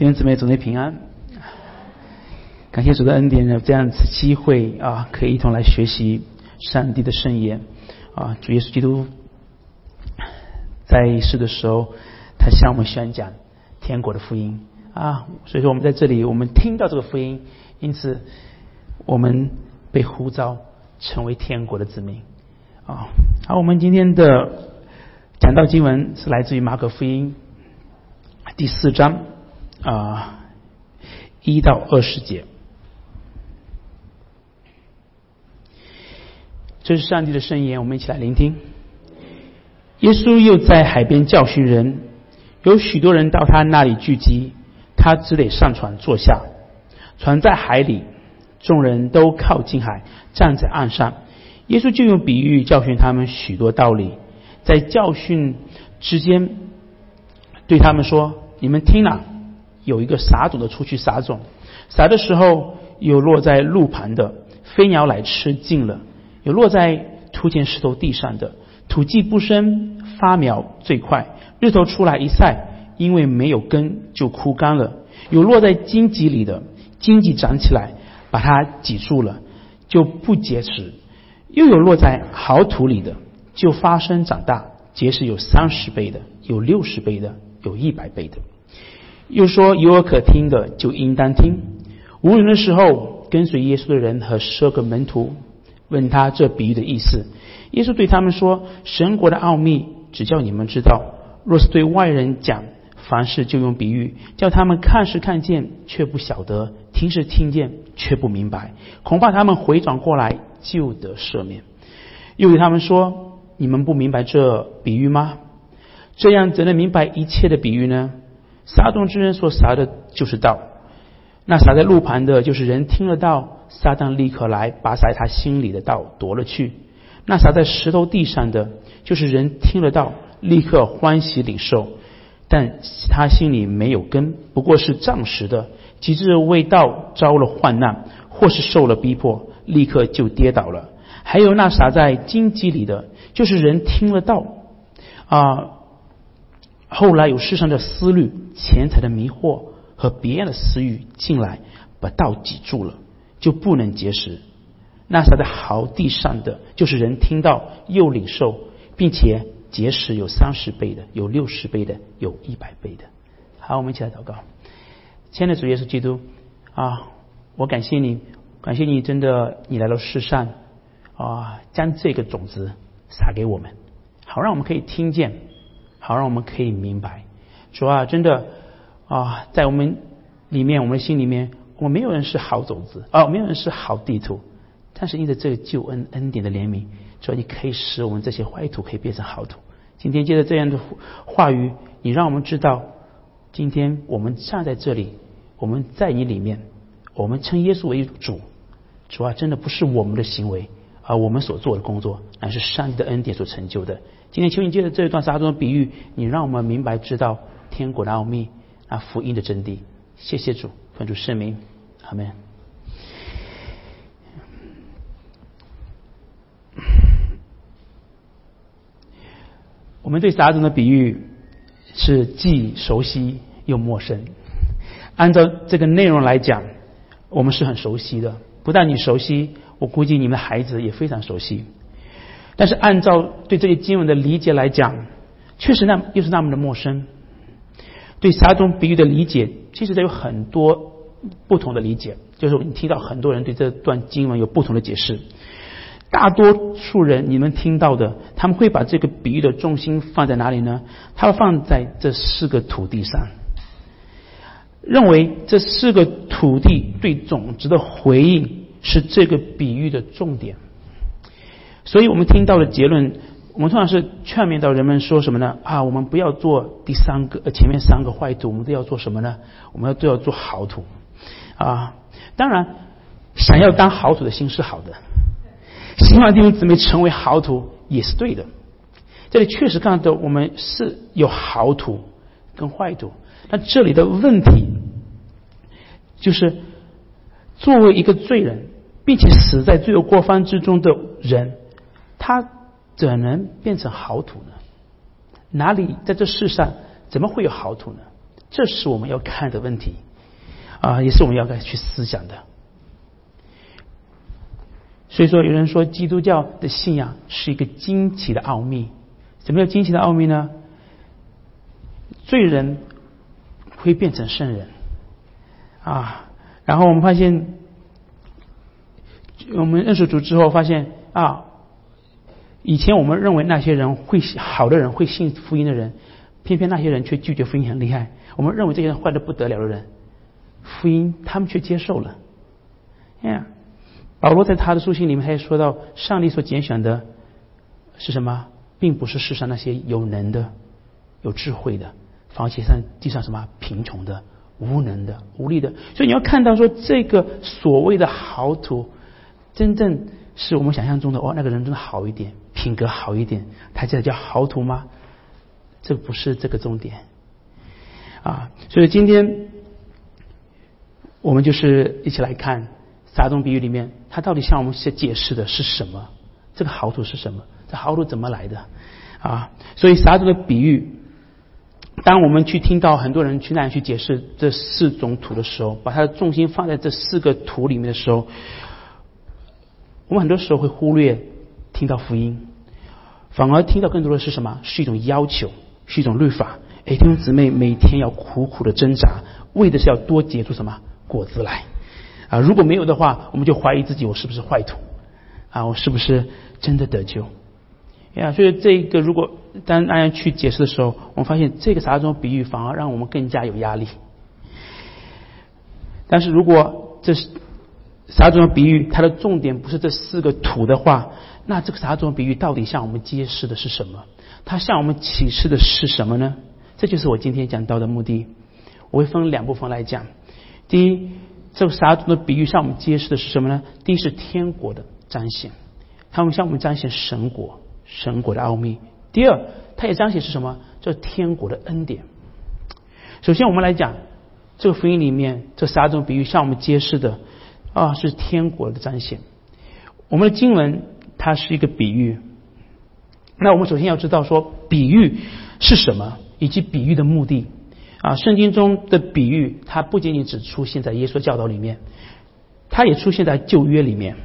弟兄姊妹，主内平安。感谢主的恩典，有这样子机会啊，可以一同来学习上帝的圣言啊。主耶稣基督在世的时候，他向我们宣讲天国的福音啊。所以说，我们在这里，我们听到这个福音，因此我们被呼召成为天国的子民啊。好，我们今天的讲道经文是来自于马可福音第四章。啊，一到二十节，这是上帝的圣言，我们一起来聆听。耶稣又在海边教训人，有许多人到他那里聚集，他只得上船坐下。船在海里，众人都靠近海，站在岸上。耶稣就用比喻教训他们许多道理，在教训之间对他们说：“你们听了。”有一个撒种的出去撒种，撒的时候有落在路旁的，飞鸟来吃尽了；有落在土前石头地上的，土既不生，发苗最快，日头出来一晒，因为没有根就枯干了；有落在荆棘里的，荆棘长起来把它挤住了，就不结实；又有落在好土里的，就发生长大，结实有三十倍的，有六十倍的，有一百倍的。又说有耳可听的就应当听。无人的时候，跟随耶稣的人和十二个门徒问他这比喻的意思。耶稣对他们说：“神国的奥秘只叫你们知道。若是对外人讲，凡事就用比喻，叫他们看是看见，却不晓得；听是听见，却不明白。恐怕他们回转过来就得赦免。”又对他们说：“你们不明白这比喻吗？这样怎能明白一切的比喻呢？”撒种之人所撒的就是道，那撒在路旁的，就是人听了道，撒旦立刻来把撒在他心里的道夺了去；那撒在石头地上的，就是人听了道，立刻欢喜领受，但他心里没有根，不过是暂时的，及至为道遭了患难，或是受了逼迫，立刻就跌倒了。还有那撒在荆棘里的，就是人听了道，啊。后来有世上的思虑、钱财的迷惑和别样的私欲进来，把道挤住了，就不能结实。那撒在好地上的，就是人听到又领受，并且结实有三十倍的，有六十倍的，有一百倍的。好，我们一起来祷告。亲爱的主耶稣基督啊，我感谢你，感谢你，真的你来到世上啊，将这个种子撒给我们，好让我们可以听见。好，让我们可以明白，主啊，真的啊，在我们里面，我们心里面，我们没有人是好种子，啊，没有人是好地图，但是因着这个救恩恩典的怜悯，主啊，你可以使我们这些坏土可以变成好土。今天借着这样的话语，你让我们知道，今天我们站在这里，我们在你里面，我们称耶稣为主，主啊，真的不是我们的行为，而我们所做的工作，乃是上帝的恩典所成就的。今天求你借着这一段撒种的比喻，你让我们明白知道天国的奥秘啊，福音的真谛。谢谢主，奉主圣名，阿门。我们对撒种的比喻是既熟悉又陌生。按照这个内容来讲，我们是很熟悉的。不但你熟悉，我估计你们的孩子也非常熟悉。但是按照对这些经文的理解来讲，确实那又是那么的陌生。对撒种比喻的理解，其实它有很多不同的理解。就是你听到很多人对这段经文有不同的解释。大多数人你们听到的，他们会把这个比喻的重心放在哪里呢？他会放在这四个土地上，认为这四个土地对种子的回应是这个比喻的重点。所以我们听到的结论，我们通常是劝勉到人们说什么呢？啊，我们不要做第三个，呃，前面三个坏土，我们都要做什么呢？我们要都要做好土啊！当然，想要当好土的心是好的，希望弟兄姊妹成为好土也是对的。这里确实看到我们是有好土跟坏土，但这里的问题就是作为一个罪人，并且死在罪恶过犯之中的人。他怎能变成好土呢？哪里在这世上怎么会有好土呢？这是我们要看的问题啊，也是我们要该去思想的。所以说，有人说基督教的信仰是一个惊奇的奥秘。什么叫惊奇的奥秘呢？罪人会变成圣人啊！然后我们发现，我们认识主之后，发现啊，以前我们认为那些人会好的人会信福音的人，偏偏那些人却拒绝福音很厉害。我们认为这些人坏的不得了的人，福音他们却接受了。呀，保罗在他的书信里面，他也说到，上帝所拣选的是什么？并不是世上那些有能的、有智慧的，反而其上地上什么贫穷的、无能的、无力的。所以你要看到说，这个所谓的好土，真正是我们想象中的哦，那个人真的好一点，品格好一点，他这叫好土吗？这不是这个重点啊。所以今天我们就是一起来看撒种比喻里面，他到底向我们解解释的是什么？这个好土是什么？这好土怎么来的啊？所以撒种的比喻，当我们去听到很多人去那样去解释这四种土的时候，把它的重心放在这四个土里面的时候，我们很多时候会忽略听到福音，反而听到更多的是什么？是一种要求，是一种律法。哎，弟兄姊妹每天要苦苦的挣扎，为的是要多结出什么果子来啊？如果没有的话，我们就怀疑自己，我是不是坏土啊？我是不是真的得救？呀，所以这个如果当大家去解释的时候，我们发现这个撒种比喻反而让我们更加有压力。但是如果这是撒种比喻，它的重点不是这四个土的话，那这个撒种比喻到底向我们揭示的是什么？它向我们启示的是什么呢？这就是我今天讲到的目的。我会分两部分来讲。第一，这个撒种的比喻向我们揭示的是什么呢？第一是天国的彰显，他们向我们彰显神国。神国的奥秘。第二，它也彰显是什么？这天国的恩典。首先，我们来讲这个福音里面这三种比喻向我们揭示的啊，是天国的彰显。我们的经文它是一个比喻。那我们首先要知道说比喻是什么，以及比喻的目的啊。圣经中的比喻，它不仅仅只出现在耶稣教导里面，它也出现在旧约里面，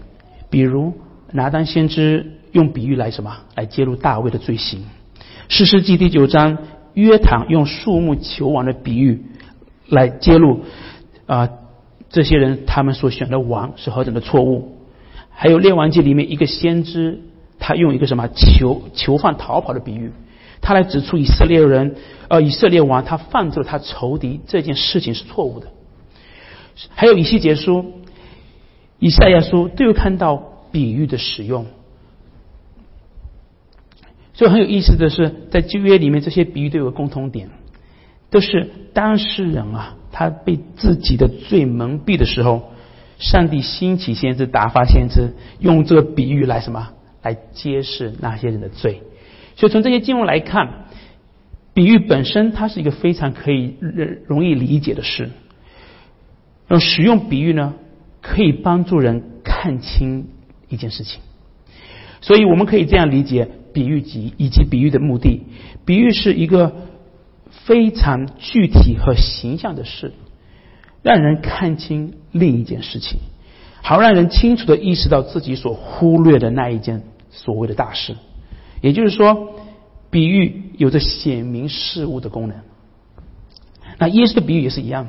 比如拿单先知。用比喻来什么？来揭露大卫的罪行。诗诗记第九章，约坦用树木求王的比喻来揭露啊，这些人他们所选的王是何等的错误。还有列王记里面一个先知，他用一个什么囚囚犯逃跑的比喻，他来指出以色列人呃以色列王他犯罪了他仇敌这件事情是错误的。还有以西结书、以赛亚书都有看到比喻的使用。所以很有意思的是，在旧约里面，这些比喻都有共同点，都是当事人啊，他被自己的罪蒙蔽的时候，上帝兴起先知打发先知，用这个比喻来什么，来揭示那些人的罪。所以从这些经文来看，比喻本身它是一个非常可以容易理解的事。那使用比喻呢，可以帮助人看清一件事情。所以我们可以这样理解。比喻及以及比喻的目的，比喻是一个非常具体和形象的事，让人看清另一件事情，好让人清楚的意识到自己所忽略的那一件所谓的大事。也就是说，比喻有着显明事物的功能。那耶稣的比喻也是一样，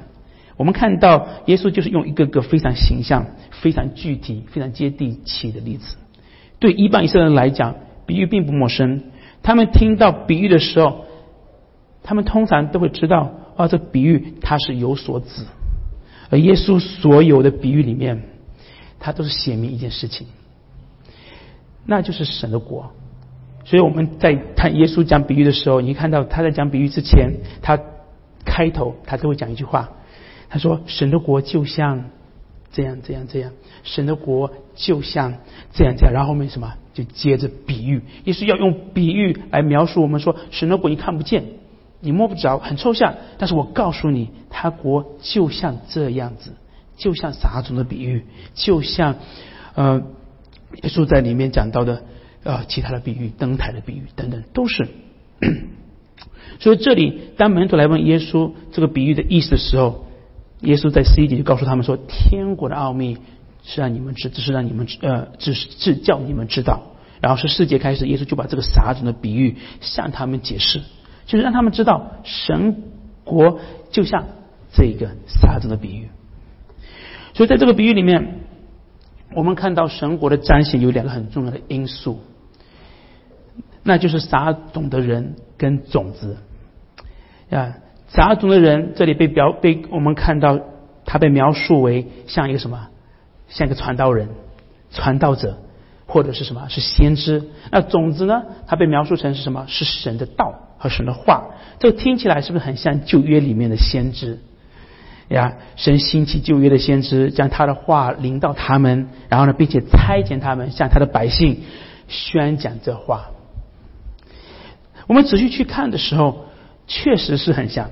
我们看到耶稣就是用一个个非常形象、非常具体、非常接地气的例子，对一般以色列人来讲。比喻并不陌生，他们听到比喻的时候，他们通常都会知道，啊，这比喻它是有所指。而耶稣所有的比喻里面，它都是写明一件事情，那就是神的国。所以我们在看耶稣讲比喻的时候，你看到他在讲比喻之前，他开头他都会讲一句话，他说：“神的国就像这样这样这样，神的国就像这样这样。”然后后面什么？就接着比喻，也是要用比喻来描述我们说神的国你看不见，你摸不着，很抽象。但是我告诉你，他国就像这样子，就像撒种的比喻，就像呃耶稣在里面讲到的呃其他的比喻，灯台的比喻等等，都是。所以这里当门徒来问耶稣这个比喻的意思的时候，耶稣在十一节就告诉他们说：“天国的奥秘是让你们知，只是让你们呃，只是是叫你们知道。”然后是四节开始，耶稣就把这个撒种的比喻向他们解释，就是让他们知道神国就像这个撒种的比喻。所以在这个比喻里面，我们看到神国的彰显有两个很重要的因素，那就是撒种的人跟种子。啊，撒种的人这里被表被我们看到，他被描述为像一个什么，像一个传道人、传道者，或者是什么是先知。那种子呢，它被描述成是什么？是神的道和神的话。这听起来是不是很像旧约里面的先知？呀，神兴起旧约的先知，将他的话临到他们，然后呢，并且差遣他们向他的百姓宣讲这话。我们仔细去看的时候。确实是很像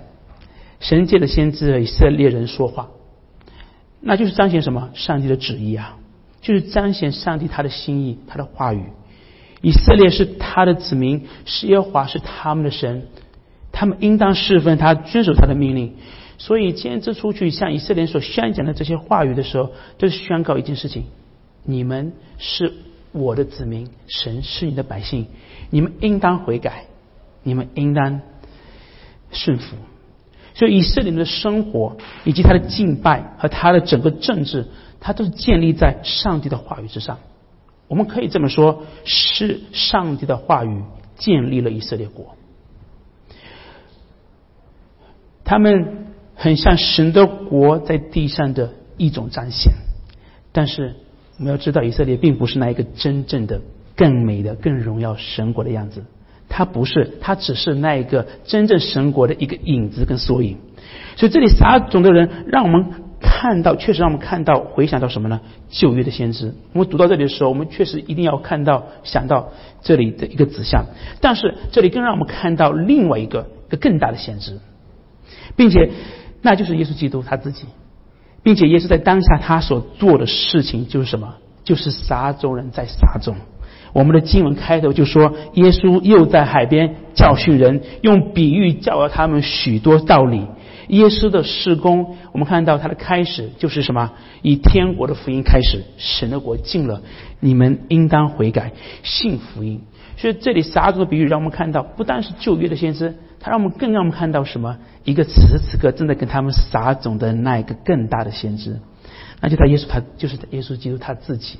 神界的先知以色列人说话，那就是彰显什么？上帝的旨意啊，就是彰显上帝他的心意，他的话语。以色列是他的子民，是耶和华是他们的神，他们应当侍奉他，遵守他的命令。所以，先知出去向以色列所宣讲的这些话语的时候，就是宣告一件事情：你们是我的子民，神是你的百姓，你们应当悔改，你们应当。顺服，所以以色列人的生活以及他的敬拜和他的整个政治，他都是建立在上帝的话语之上。我们可以这么说，是上帝的话语建立了以色列国。他们很像神的国在地上的一种彰显，但是我们要知道，以色列并不是那一个真正的、更美的、更荣耀神国的样子。它不是，它只是那一个真正神国的一个影子跟缩影。所以这里撒种的人，让我们看到，确实让我们看到，回想到什么呢？旧约的先知。我们读到这里的时候，我们确实一定要看到、想到这里的一个指向。但是这里更让我们看到另外一个、一个更大的先知，并且那就是耶稣基督他自己，并且耶稣在当下他所做的事情就是什么？就是撒种人在撒种。我们的经文开头就说，耶稣又在海边教训人，用比喻教导他们许多道理。耶稣的施工，我们看到他的开始就是什么？以天国的福音开始，神的国进了，你们应当悔改，信福音。所以这里撒种的比喻让我们看到，不单是旧约的先知，他让我们更让我们看到什么？一个此时此刻正在跟他们撒种的那一个更大的先知，那就他耶稣，他就是耶稣基督他自己。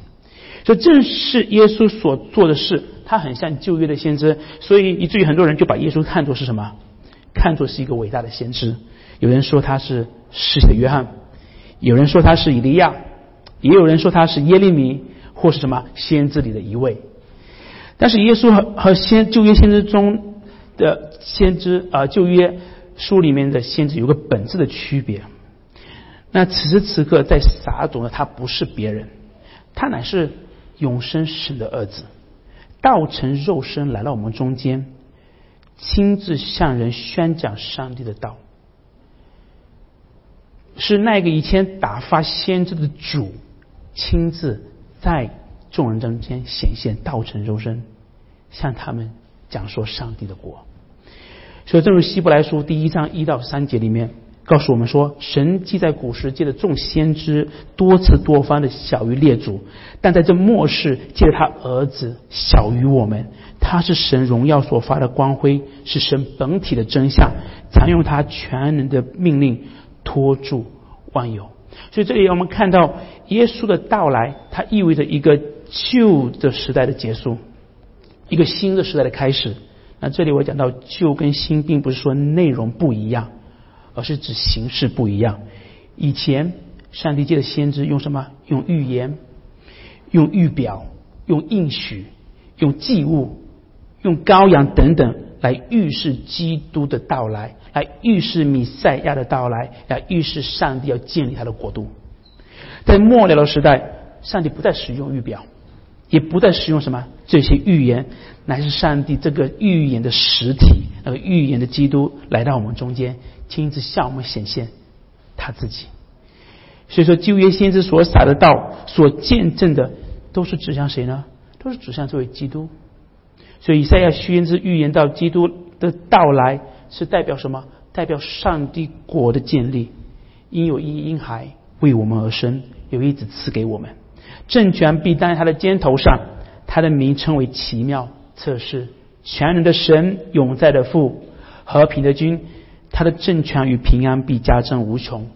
所以正是耶稣所做的事，他很像旧约的先知，所以以至于很多人就把耶稣看作是什么？看作是一个伟大的先知。有人说他是施洗的约翰，有人说他是以利亚，也有人说他是耶利米或是什么先知里的一位。但是耶稣和和先旧约先知中的先知啊，旧约书里面的先知有个本质的区别。那此时此刻在撒种的他不是别人，他乃是。永生神的儿子，道成肉身来到我们中间，亲自向人宣讲上帝的道，是那个以前打发先知的主，亲自在众人中间显现，道成肉身，向他们讲说上帝的国。所以，正如希伯来书第一章一到三节里面。告诉我们说，神既在古时借的众先知多次多方的小于列祖，但在这末世借着他儿子小于我们。他是神荣耀所发的光辉，是神本体的真相，常用他全能的命令托住万有。所以这里我们看到耶稣的到来，它意味着一个旧的时代的结束，一个新的时代的开始。那这里我讲到旧跟新，并不是说内容不一样。而是指形式不一样。以前上帝界的先知用什么？用预言、用预表、用应许、用祭物、用羔羊等等来预示基督的到来，来预示弥赛亚的到来，来预示上帝要建立他的国度。在末了的时代，上帝不再使用预表，也不再使用什么这些预言，乃是上帝这个预言的实体，那个预言的基督来到我们中间。亲自向我们显现他自己，所以说旧约先知所撒的道，所见证的，都是指向谁呢？都是指向这位基督。所以以赛亚先知预言到基督的到来，是代表什么？代表上帝国的建立。因有一婴孩为我们而生，有一子赐给我们，政权必担在他的肩头上。他的名称为奇妙、测试、全能的神、永在的父、和平的君。他的政权与平安必加增无穷。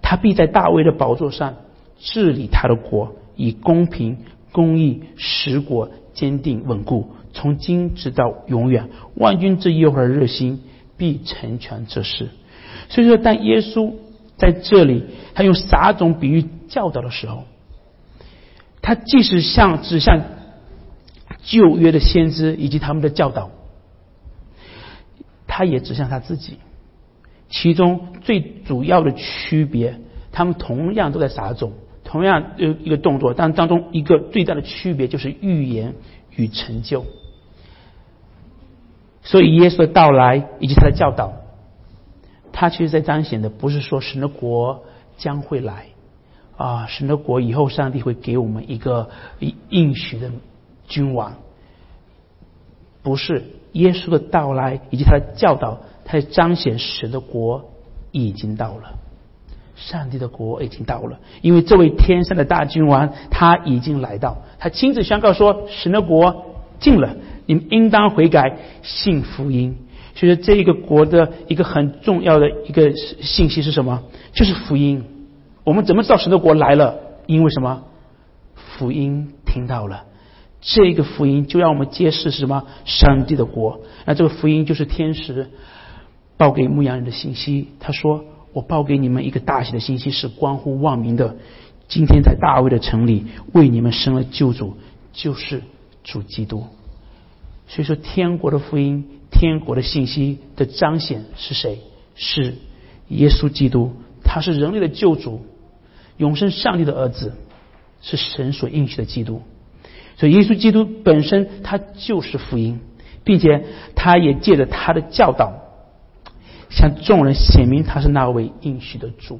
他必在大卫的宝座上治理他的国，以公平、公义、实国坚定稳固，从今直到永远。万军之耶和华的热心必成全这事。所以说，当耶稣在这里，他用撒种比喻教导的时候，他既是向指向旧约的先知以及他们的教导，他也指向他自己。其中最主要的区别，他们同样都在撒种，同样有一个动作，但当中一个最大的区别就是预言与成就。所以耶稣的到来以及他的教导，他其实在彰显的不是说神的国将会来啊，神的国以后上帝会给我们一个应许的君王，不是耶稣的到来以及他的教导。他彰显神的国已经到了，上帝的国已经到了，因为这位天上的大君王他已经来到，他亲自宣告说神的国信了，你们应当悔改信福音。所以说，这个国的一个很重要的一个信息是什么？就是福音。我们怎么知道神的国来了？因为什么？福音听到了。这个福音就让我们揭示是什么？上帝的国。那这个福音就是天使。报给牧羊人的信息，他说：“我报给你们一个大喜的信息，是关乎万民的。今天在大卫的城里为你们生了救主，就是主基督。所以说，天国的福音、天国的信息的彰显是谁？是耶稣基督，他是人类的救主，永生上帝的儿子，是神所应许的基督。所以，耶稣基督本身他就是福音，并且他也借着他的教导。”向众人显明他是那位应许的主，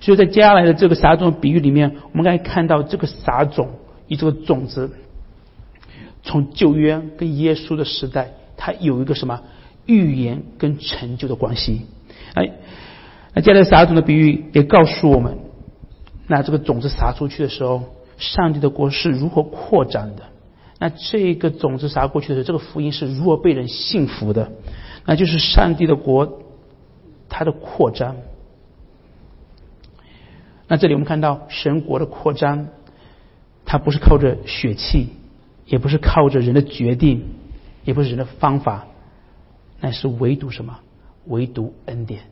所以在接下来的这个撒种比喻里面，我们可以看到这个撒种你这个种子，从旧约跟耶稣的时代，它有一个什么预言跟成就的关系。哎，那接下来撒种的比喻也告诉我们，那这个种子撒出去的时候，上帝的国是如何扩展的？那这个种子撒过去的时候，这个福音是如何被人信服的？那就是上帝的国，它的扩张。那这里我们看到神国的扩张，它不是靠着血气，也不是靠着人的决定，也不是人的方法，那是唯独什么？唯独恩典。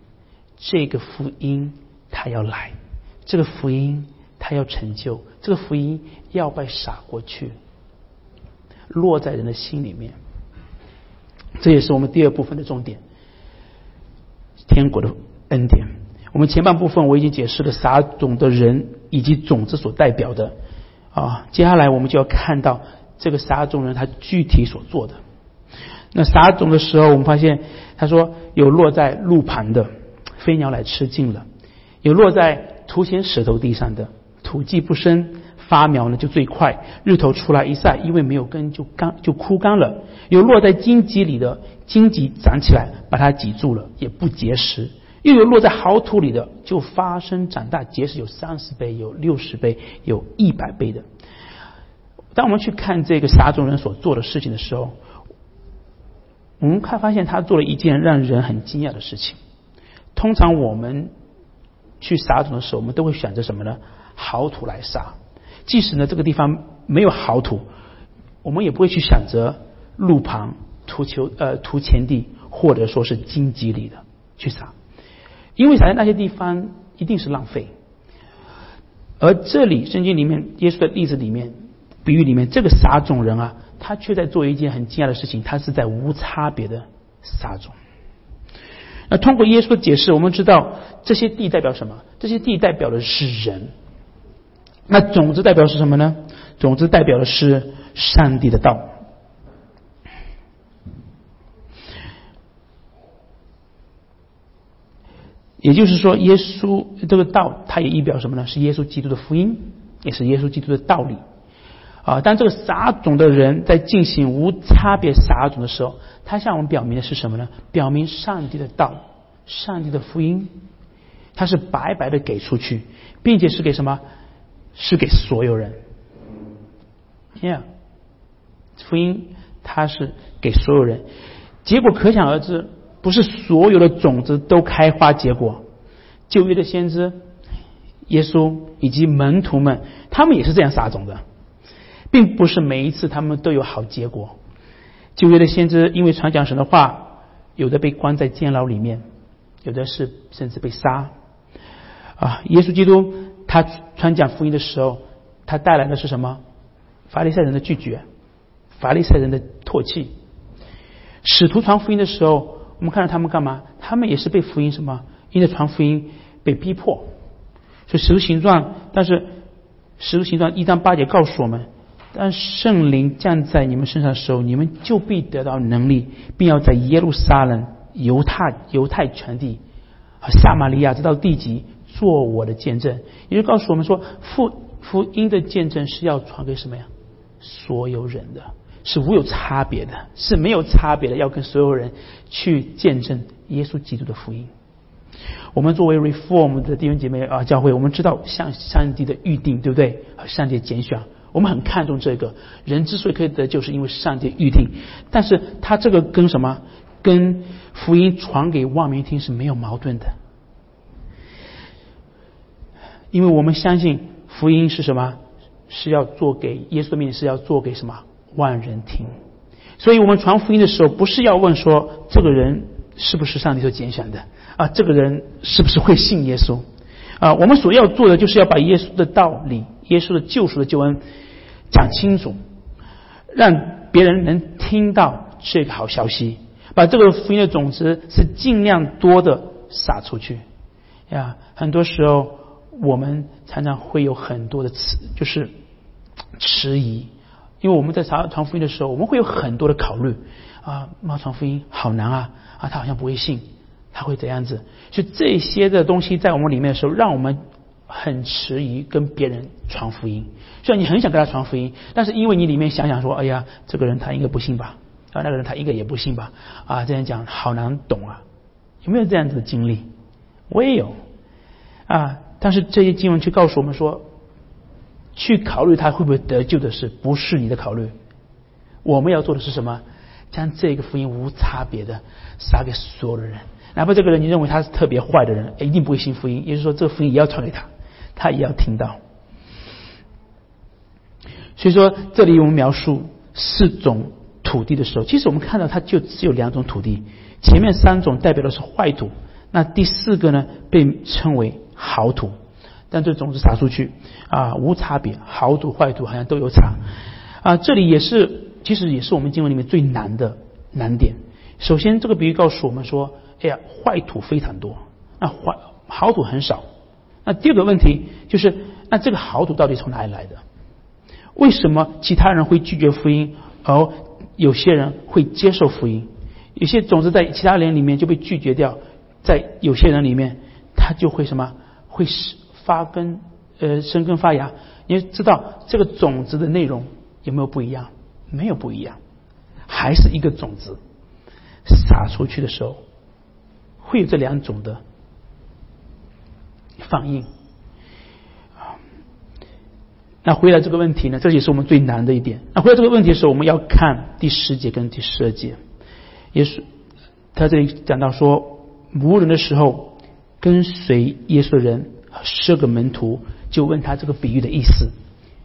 这个福音它要来，这个福音它要成就，这个福音要被撒过去，落在人的心里面。这也是我们第二部分的重点，天国的恩典。我们前半部分我已经解释了撒种的人以及种子所代表的啊，接下来我们就要看到这个撒种人他具体所做的。那撒种的时候，我们发现他说有落在路旁的，飞鸟来吃尽了；有落在土浅石头地上的，土既不深。发苗呢就最快，日头出来一晒，因为没有根就干就枯干了。有落在荆棘里的，荆棘长起来把它挤住了，也不结实；又有落在好土里的，就发生长大结实，有三十倍，有六十倍，有一百倍的。当我们去看这个撒种人所做的事情的时候，我们看发现他做了一件让人很惊讶的事情。通常我们去撒种的时候，我们都会选择什么呢？好土来撒。即使呢这个地方没有好土，我们也不会去选择路旁土球呃土前地或者说是荆棘里的去撒，因为撒在那些地方一定是浪费。而这里圣经里面耶稣的例子里面比喻里面这个撒种人啊，他却在做一件很惊讶的事情，他是在无差别的撒种。那通过耶稣的解释，我们知道这些地代表什么？这些地代表的是人。那种子代表是什么呢？种子代表的是上帝的道，也就是说，耶稣这个道，它也意表什么呢？是耶稣基督的福音，也是耶稣基督的道理。啊，当这个撒种的人在进行无差别撒种的时候，他向我们表明的是什么呢？表明上帝的道，上帝的福音，他是白白的给出去，并且是给什么？是给所有人。Yeah，福音它是给所有人，结果可想而知，不是所有的种子都开花结果。旧约的先知耶稣以及门徒们，他们也是这样撒种的。并不是每一次他们都有好结果。旧约的先知因为传讲神的话，有的被关在监牢里面，有的是甚至被杀。啊，耶稣基督他传讲福音的时候，他带来的是什么？法利赛人的拒绝，法利赛人的唾弃。使徒传福音的时候，我们看到他们干嘛？他们也是被福音什么？因为传福音被逼迫。所以使徒行传，但是使徒行传一章八节告诉我们。当圣灵降在你们身上的时候，你们就必得到能力，并要在耶路撒冷、犹太、犹太全地和撒玛利亚直到地极做我的见证。也就告诉我们说，福福音的见证是要传给什么呀？所有人的，是无有差别的，是没有差别的，要跟所有人去见证耶稣基督的福音。我们作为 Reform 的弟兄姐妹啊，教会，我们知道上上帝的预定，对不对？和上帝的拣选。我们很看重这个人之所以可以得救，是因为上帝预定。但是他这个跟什么？跟福音传给万民听是没有矛盾的。因为我们相信福音是什么？是要做给耶稣的命，是要做给什么万人听。所以我们传福音的时候，不是要问说这个人是不是上帝所拣选的啊？这个人是不是会信耶稣啊？我们所要做的，就是要把耶稣的道理。耶稣的救赎的救恩讲清楚，让别人能听到这个好消息，把这个福音的种子是尽量多的撒出去呀。很多时候我们常常会有很多的迟，就是迟疑，因为我们在传传福音的时候，我们会有很多的考虑啊，冒传福音好难啊啊，他好像不会信，他会怎样子？就这些的东西在我们里面的时候，让我们。很迟疑跟别人传福音，虽然你很想跟他传福音，但是因为你里面想想说，哎呀，这个人他应该不信吧？啊，那个人他应该也不信吧？啊，这样讲好难懂啊！有没有这样子的经历？我也有啊。但是这些经文却告诉我们说，去考虑他会不会得救的事，不是你的考虑。我们要做的是什么？将这个福音无差别的撒给所有的人，哪怕这个人你认为他是特别坏的人，一定不会信福音。也就是说，这个福音也要传给他。他也要听到，所以说这里我们描述四种土地的时候，其实我们看到它就只有两种土地，前面三种代表的是坏土，那第四个呢被称为好土，但这种子撒出去啊无差别，好土坏土好像都有差啊，这里也是其实也是我们经文里面最难的难点。首先这个比喻告诉我们说，哎呀坏土非常多，那坏好土很少。那第二个问题就是，那这个好土到底从哪里来的？为什么其他人会拒绝福音，而有些人会接受福音？有些种子在其他人里面就被拒绝掉，在有些人里面，他就会什么？会发根，呃，生根发芽。你知道这个种子的内容有没有不一样？没有不一样，还是一个种子撒出去的时候，会有这两种的。反应，那回答这个问题呢？这也是我们最难的一点。那回答这个问题的时候，我们要看第十节跟第十二节。耶稣他这里讲到说，无人的时候，跟随耶稣的人十个门徒就问他这个比喻的意思。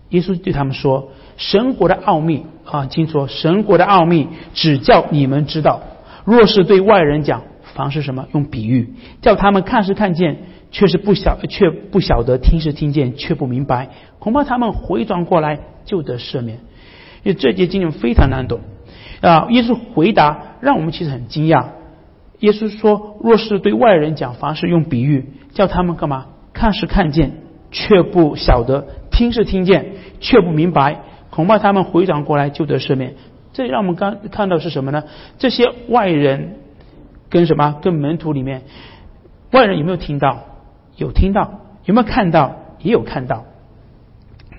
耶稣对他们说：“神国的奥秘啊，听说神国的奥秘只叫你们知道。若是对外人讲，凡是什么用比喻，叫他们看是看见。”却是不晓，却不晓得听是听见，却不明白，恐怕他们回转过来就得赦免。因为这节经文非常难懂啊！耶稣回答让我们其实很惊讶。耶稣说：“若是对外人讲，凡是用比喻，叫他们干嘛？看是看见，却不晓得；听是听见，却不明白，恐怕他们回转过来就得赦免。”这让我们刚看到是什么呢？这些外人跟什么？跟门徒里面，外人有没有听到？有听到，有没有看到？也有看到。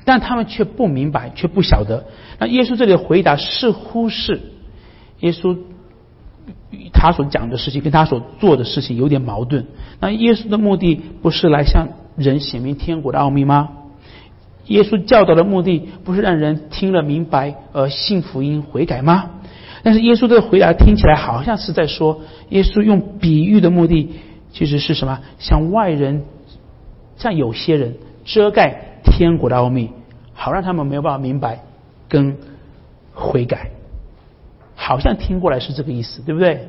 但他们却不明白，却不晓得。那耶稣这里的回答似乎是耶稣他所讲的事情跟他所做的事情有点矛盾。那耶稣的目的不是来向人显明天国的奥秘吗？耶稣教导的目的不是让人听了明白而信福音悔改吗？但是耶稣的回答听起来好像是在说，耶稣用比喻的目的其实是什么？向外人，向有些人遮盖天国的奥秘，好让他们没有办法明白跟悔改。好像听过来是这个意思，对不对？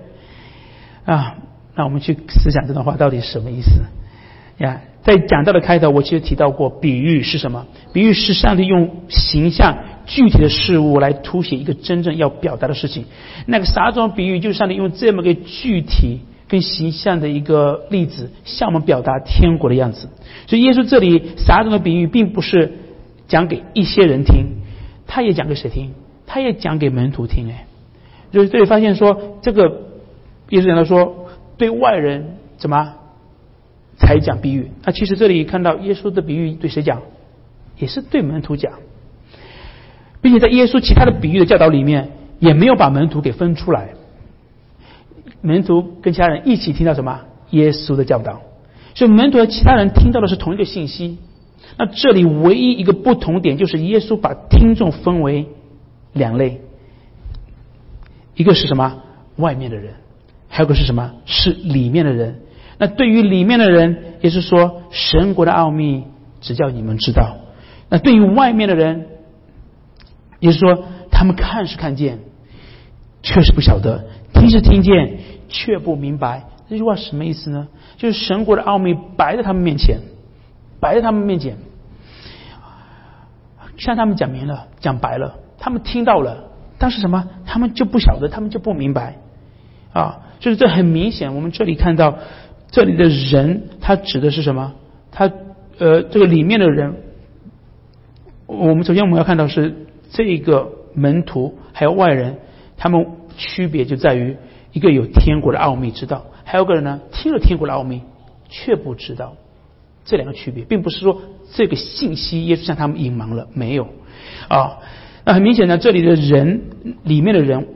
啊，那我们去思想这段话到底是什么意思呀？在讲到的开头，我其实提到过，比喻是什么？比喻是上帝用形象、具体的事物来凸显一个真正要表达的事情。那个撒种比喻，就是上帝用这么个具体跟形象的一个例子，向我们表达天国的样子。所以耶稣这里撒种的比喻，并不是讲给一些人听，他也讲给谁听？他也讲给门徒听。哎，就是这里发现说，这个耶稣讲到说，对外人怎么？才讲比喻，那其实这里看到耶稣的比喻对谁讲，也是对门徒讲，并且在耶稣其他的比喻的教导里面，也没有把门徒给分出来，门徒跟其他人一起听到什么？耶稣的教导，所以门徒和其他人听到的是同一个信息。那这里唯一一个不同点就是耶稣把听众分为两类，一个是什么外面的人，还有个是什么是里面的人。那对于里面的人，也是说神国的奥秘只叫你们知道；那对于外面的人，也是说他们看是看见，确实不晓得；听是听见，却不明白。这句话什么意思呢？就是神国的奥秘摆在他们面前，摆在他们面前，向他们讲明了、讲白了，他们听到了，但是什么？他们就不晓得，他们就不明白啊！就是这很明显，我们这里看到。这里的人，他指的是什么？他呃，这个里面的人，我们首先我们要看到是这个门徒还有外人，他们区别就在于一个有天国的奥秘知道，还有个人呢听了天国的奥秘却不知道。这两个区别，并不是说这个信息耶稣向他们隐瞒了，没有啊。那很明显呢，这里的人里面的人，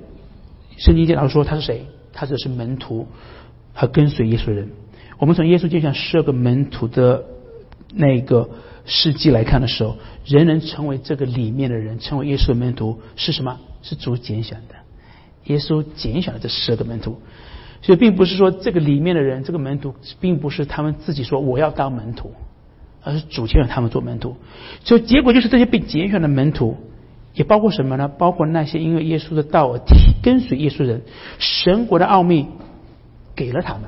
圣经经常说他是谁？他这是门徒和跟随耶稣的人。我们从耶稣就像十二个门徒的那个事迹来看的时候，人人成为这个里面的人，成为耶稣的门徒是什么？是主拣选的。耶稣拣选了这十二个门徒，所以并不是说这个里面的人，这个门徒并不是他们自己说我要当门徒，而是主拣选他们做门徒。所以结果就是这些被拣选的门徒，也包括什么呢？包括那些因为耶稣的道而跟随耶稣人，神国的奥秘给了他们。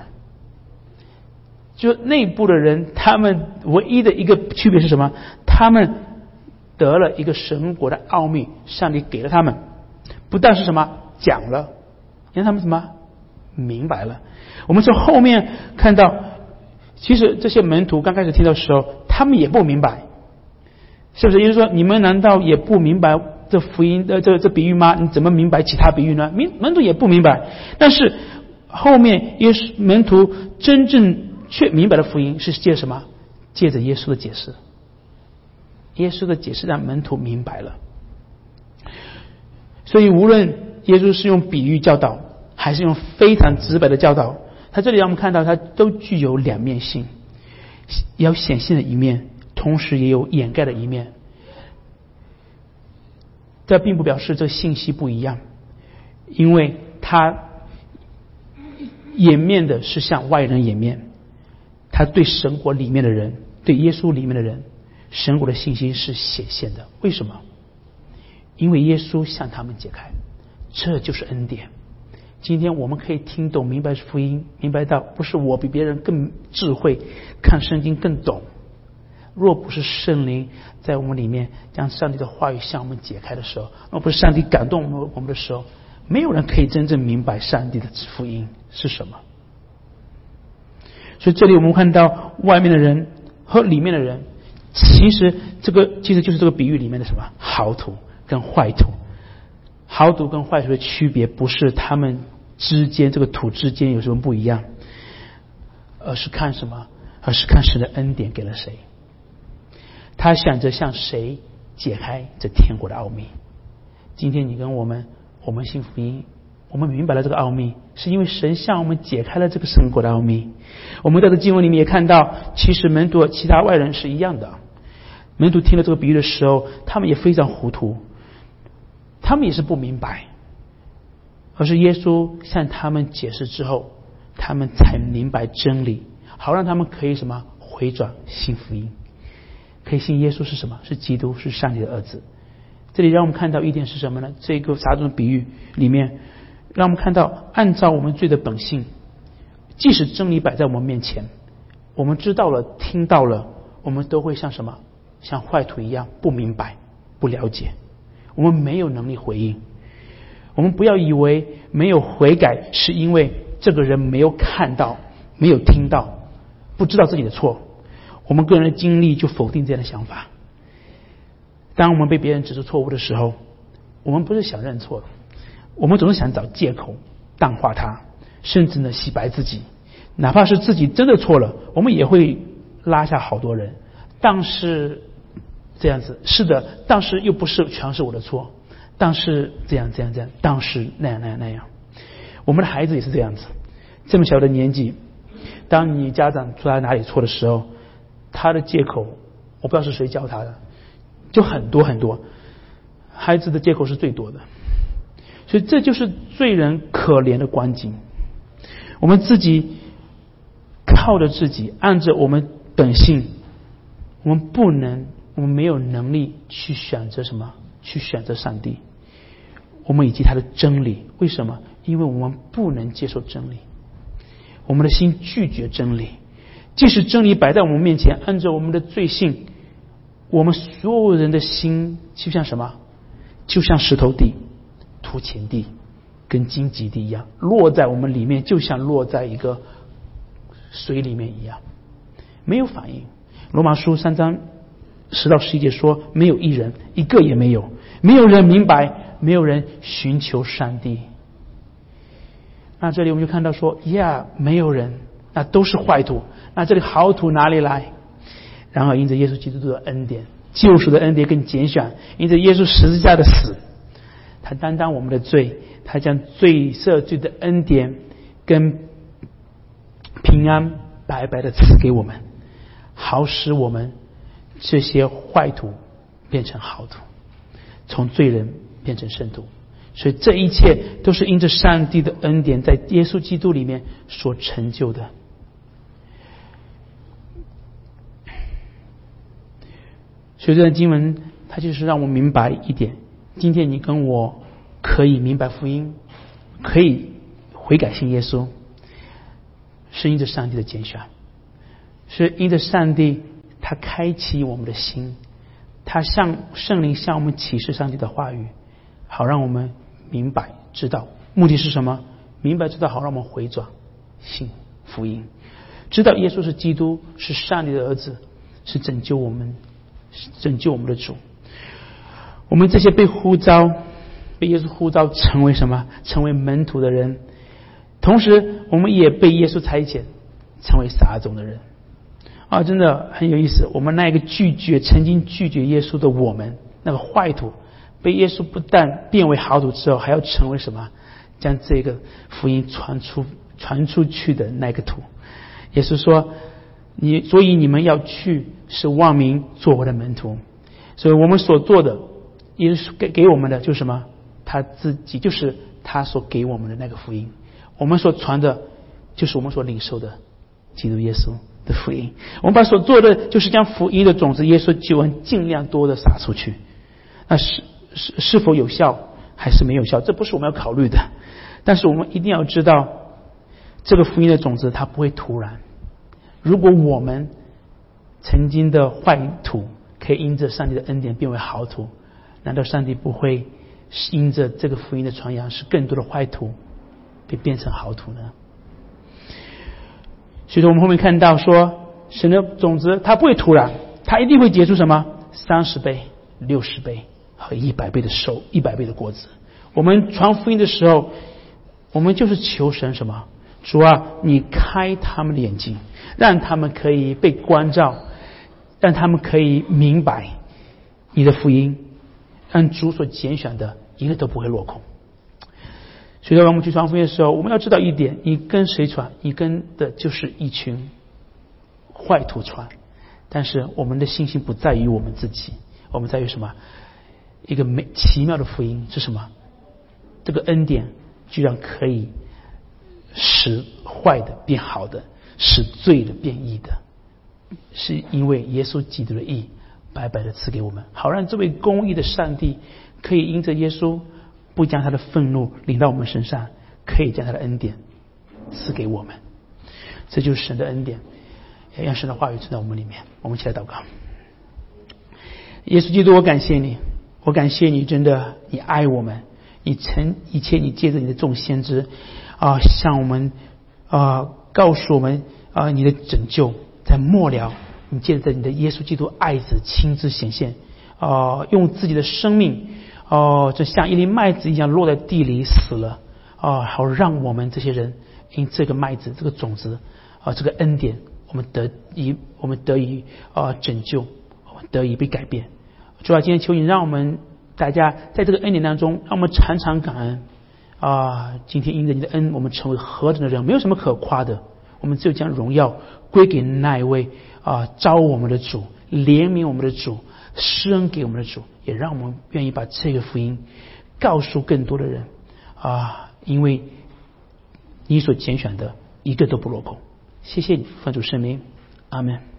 就内部的人，他们唯一的一个区别是什么？他们得了一个神国的奥秘，上帝给了他们，不但是什么讲了，让他们什么明白了。我们从后面看到，其实这些门徒刚开始听到的时候，他们也不明白，是不是？也就是说，你们难道也不明白这福音的这这比喻吗？你怎么明白其他比喻呢？明门徒也不明白，但是后面耶稣门徒真正。却明白了福音是借什么？借着耶稣的解释。耶稣的解释让门徒明白了。所以无论耶稣是用比喻教导，还是用非常直白的教导，他这里让我们看到，他都具有两面性，有显现的一面，同时也有掩盖的一面。这并不表示这信息不一样，因为他掩面的是向外人掩面。他对神国里面的人，对耶稣里面的人，神国的信息是显现的。为什么？因为耶稣向他们解开，这就是恩典。今天我们可以听懂、明白福音，明白到不是我比别人更智慧，看圣经更懂。若不是圣灵在我们里面将上帝的话语向我们解开的时候，若不是上帝感动我们我们的时候，没有人可以真正明白上帝的福音是什么。所以这里我们看到外面的人和里面的人，其实这个其实就是这个比喻里面的什么好土跟坏土。好土跟坏土的区别不是他们之间这个土之间有什么不一样，而是看什么？而是看神的恩典给了谁。他想着向谁解开这天国的奥秘。今天你跟我们，我们信福音，我们明白了这个奥秘，是因为神向我们解开了这个神国的奥秘。我们在这经文里面也看到，其实门徒其他外人是一样的。门徒听了这个比喻的时候，他们也非常糊涂，他们也是不明白，而是耶稣向他们解释之后，他们才明白真理，好让他们可以什么回转信福音，可以信耶稣是什么？是基督，是上帝的儿子。这里让我们看到一点是什么呢？这个撒种的比喻里面，让我们看到，按照我们罪的本性，即使真理摆在我们面前，我们知道了、听到了，我们都会像什么？像坏土一样不明白、不了解，我们没有能力回应。我们不要以为没有悔改是因为这个人没有看到、没有听到、不知道自己的错。我们个人的经历就否定这样的想法。当我们被别人指出错误的时候，我们不是想认错，我们总是想找借口淡化它，甚至呢洗白自己。哪怕是自己真的错了，我们也会拉下好多人。但是。这样子是的，但是又不是全是我的错，但是这样这样这样，但是那样那样那样，我们的孩子也是这样子，这么小的年纪，当你家长出来哪里错的时候，他的借口我不知道是谁教他的，就很多很多，孩子的借口是最多的，所以这就是罪人可怜的光景，我们自己靠着自己，按着我们本性，我们不能。我们没有能力去选择什么？去选择上帝，我们以及他的真理。为什么？因为我们不能接受真理，我们的心拒绝真理。即使真理摆在我们面前，按照我们的罪性，我们所有人的心就像什么？就像石头地、土钱地、跟荆棘地一样，落在我们里面，就像落在一个水里面一样，没有反应。罗马书三章。十到十一节说，没有一人，一个也没有，没有人明白，没有人寻求上帝。那这里我们就看到说，呀，没有人，那都是坏土。那这里好土哪里来？然后因着耶稣基督的恩典，救赎的恩典跟拣选，因着耶稣十字架的死，他担当我们的罪，他将罪赦罪的恩典跟平安白白的赐给我们，好使我们。这些坏土变成好土，从罪人变成圣徒，所以这一切都是因着上帝的恩典，在耶稣基督里面所成就的。所以这段经文，它就是让我明白一点：今天你跟我可以明白福音，可以悔改信耶稣，是因着上帝的拣选，是因着上帝。他开启我们的心，他向圣灵向我们启示上帝的话语，好让我们明白知道目的是什么？明白知道好让我们回转信福音，知道耶稣是基督，是上帝的儿子，是拯救我们、拯救我们的主。我们这些被呼召、被耶稣呼召成为什么？成为门徒的人，同时我们也被耶稣差遣成为撒种的人。啊，真的很有意思。我们那个拒绝、曾经拒绝耶稣的我们，那个坏土，被耶稣不但变为好土之后，还要成为什么？将这个福音传出、传出去的那个土。耶稣说：“你，所以你们要去，是万民做我的门徒。”所以我们所做的，耶稣给给我们的就是什么？他自己就是他所给我们的那个福音。我们所传的，就是我们所领受的基督耶稣。的福音，我们把所做的就是将福音的种子、耶稣基恩尽量多的撒出去。那是是是否有效还是没有效？这不是我们要考虑的。但是我们一定要知道，这个福音的种子它不会突然。如果我们曾经的坏土可以因着上帝的恩典变为好土，难道上帝不会因着这个福音的传扬，使更多的坏土被变成好土呢？所以说，我们后面看到说，神的种子它不会突然，它一定会结出什么三十倍、六十倍和一百倍的收，一百倍的果子。我们传福音的时候，我们就是求神什么？主啊，你开他们的眼睛，让他们可以被关照，让他们可以明白你的福音，按主所拣选的，一个都不会落空。所以当我们去传福音的时候，我们要知道一点：你跟谁传，你跟的就是一群坏徒传。但是我们的信心不在于我们自己，我们在于什么？一个美奇妙的福音是什么？这个恩典居然可以使坏的变好的，使罪的变义的，是因为耶稣基督的义白白的赐给我们，好让这位公义的上帝可以因着耶稣不将他的愤怒领到我们身上，可以将他的恩典赐给我们。这就是神的恩典，也让神的话语存在我们里面。我们一起来祷告。耶稣基督，我感谢你，我感谢你，真的，你爱我们。你曾一切，你借着你的众先知啊，向我们啊告诉我们啊你的拯救在末了，你借着你的耶稣基督爱子亲自显现啊，用自己的生命哦，就像一粒麦子一样落在地里死了啊，好让我们这些人因这个麦子这个种子啊这个恩典，我们得以我们得以啊拯救，我们得以被改变。主要今天求你让我们。大家在这个恩典当中，让我们常常感恩啊！今天因着你的恩，我们成为何等的人，没有什么可夸的。我们只有将荣耀归给那一位啊，招我们的主，怜悯我们的主，施恩给我们的主，也让我们愿意把这个福音告诉更多的人啊！因为你所拣选的一个都不落空。谢谢你，奉主圣名，阿门。